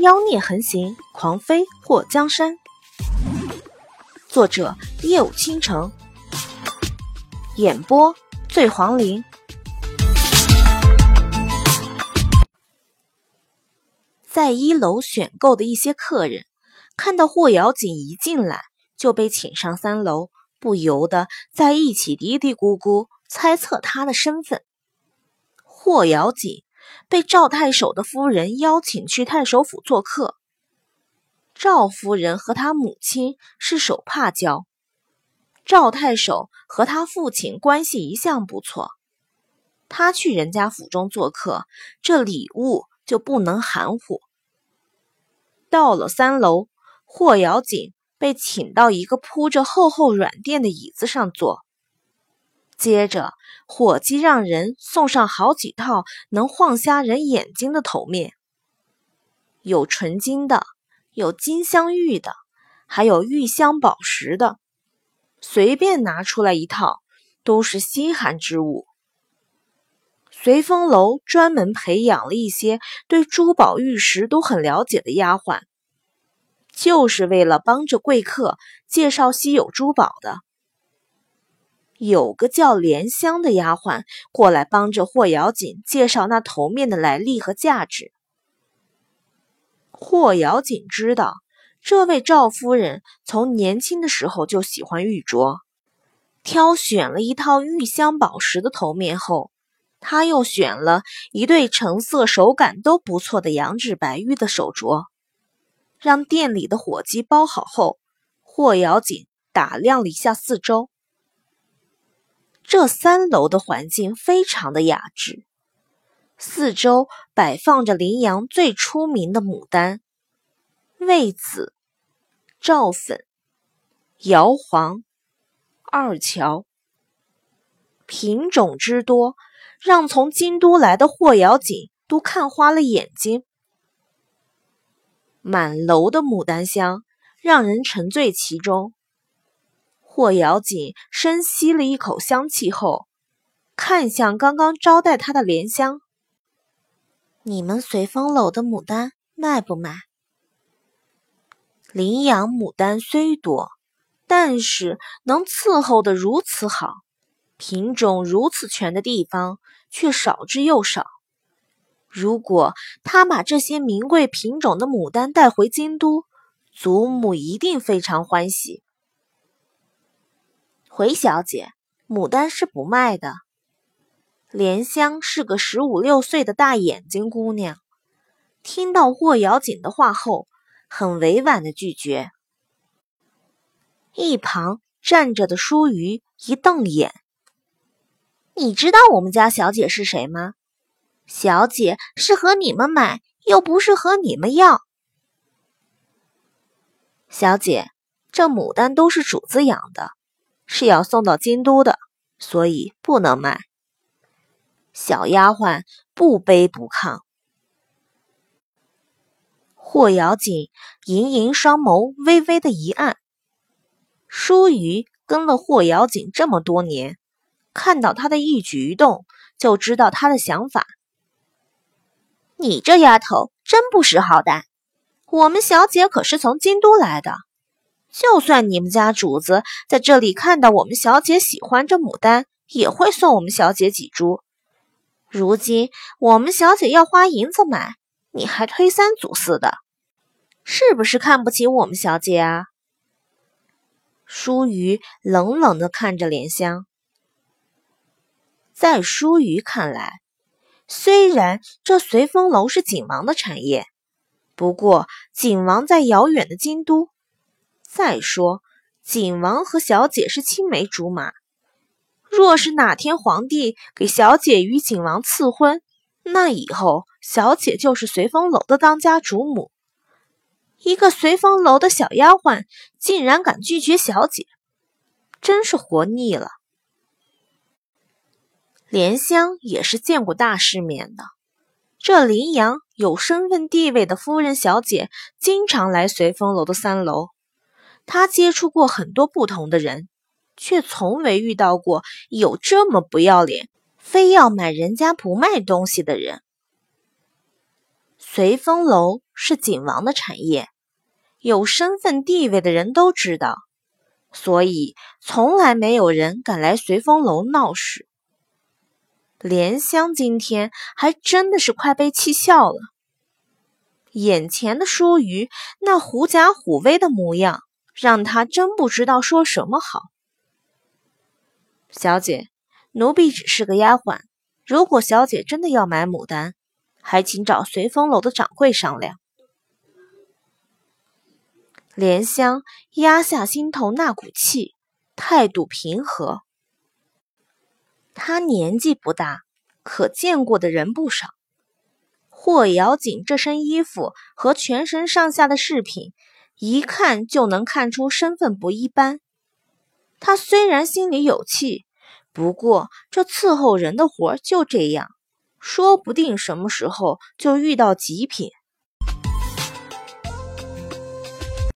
妖孽横行，狂飞祸江山。作者：夜舞倾城，演播：醉黄林。在一楼选购的一些客人，看到霍瑶锦一进来就被请上三楼，不由得在一起嘀嘀咕咕，猜测他的身份。霍瑶锦。被赵太守的夫人邀请去太守府做客。赵夫人和他母亲是手帕交，赵太守和他父亲关系一向不错。他去人家府中做客，这礼物就不能含糊。到了三楼，霍瑶锦被请到一个铺着厚厚软垫的椅子上坐。接着，伙计让人送上好几套能晃瞎人眼睛的头面，有纯金的，有金镶玉的，还有玉镶宝石的，随便拿出来一套都是稀罕之物。随风楼专门培养了一些对珠宝玉石都很了解的丫鬟，就是为了帮着贵客介绍稀有珠宝的。有个叫莲香的丫鬟过来帮着霍瑶锦介绍那头面的来历和价值。霍瑶锦知道，这位赵夫人从年轻的时候就喜欢玉镯，挑选了一套玉镶宝石的头面后，她又选了一对成色手感都不错的羊脂白玉的手镯，让店里的伙计包好后，霍瑶锦打量了一下四周。这三楼的环境非常的雅致，四周摆放着林阳最出名的牡丹、魏紫、赵粉、姚黄、二乔，品种之多，让从京都来的霍瑶锦都看花了眼睛。满楼的牡丹香，让人沉醉其中。霍瑶锦深吸了一口香气后，看向刚刚招待他的莲香：“你们随风楼的牡丹卖不卖？”林阳牡丹虽多，但是能伺候的如此好，品种如此全的地方却少之又少。如果他把这些名贵品种的牡丹带回京都，祖母一定非常欢喜。回小姐，牡丹是不卖的。莲香是个十五六岁的大眼睛姑娘，听到霍瑶锦的话后，很委婉的拒绝。一旁站着的舒瑜一瞪眼：“你知道我们家小姐是谁吗？小姐是和你们买，又不是和你们要。小姐，这牡丹都是主子养的。”是要送到京都的，所以不能卖。小丫鬟不卑不亢。霍瑶锦盈盈双眸微微的一暗。舒瑜跟了霍瑶锦这么多年，看到他的一举一动，就知道他的想法。你这丫头真不识好歹，我们小姐可是从京都来的。就算你们家主子在这里看到我们小姐喜欢这牡丹，也会送我们小姐几株。如今我们小姐要花银子买，你还推三阻四的，是不是看不起我们小姐啊？舒瑜冷冷的看着莲香，在舒瑜看来，虽然这随风楼是景王的产业，不过景王在遥远的京都。再说，景王和小姐是青梅竹马，若是哪天皇帝给小姐与景王赐婚，那以后小姐就是随风楼的当家主母。一个随风楼的小丫鬟，竟然敢拒绝小姐，真是活腻了。莲香也是见过大世面的，这林阳有身份地位的夫人小姐，经常来随风楼的三楼。他接触过很多不同的人，却从未遇到过有这么不要脸，非要买人家不卖东西的人。随风楼是景王的产业，有身份地位的人都知道，所以从来没有人敢来随风楼闹事。莲香今天还真的是快被气笑了，眼前的舒瑜那狐假虎威的模样，让他真不知道说什么好。小姐，奴婢只是个丫鬟。如果小姐真的要买牡丹，还请找随风楼的掌柜商量。莲香压下心头那股气，态度平和。她年纪不大，可见过的人不少。霍瑶锦这身衣服和全身上下的饰品，一看就能看出身份不一般。他虽然心里有气。不过，这伺候人的活就这样，说不定什么时候就遇到极品。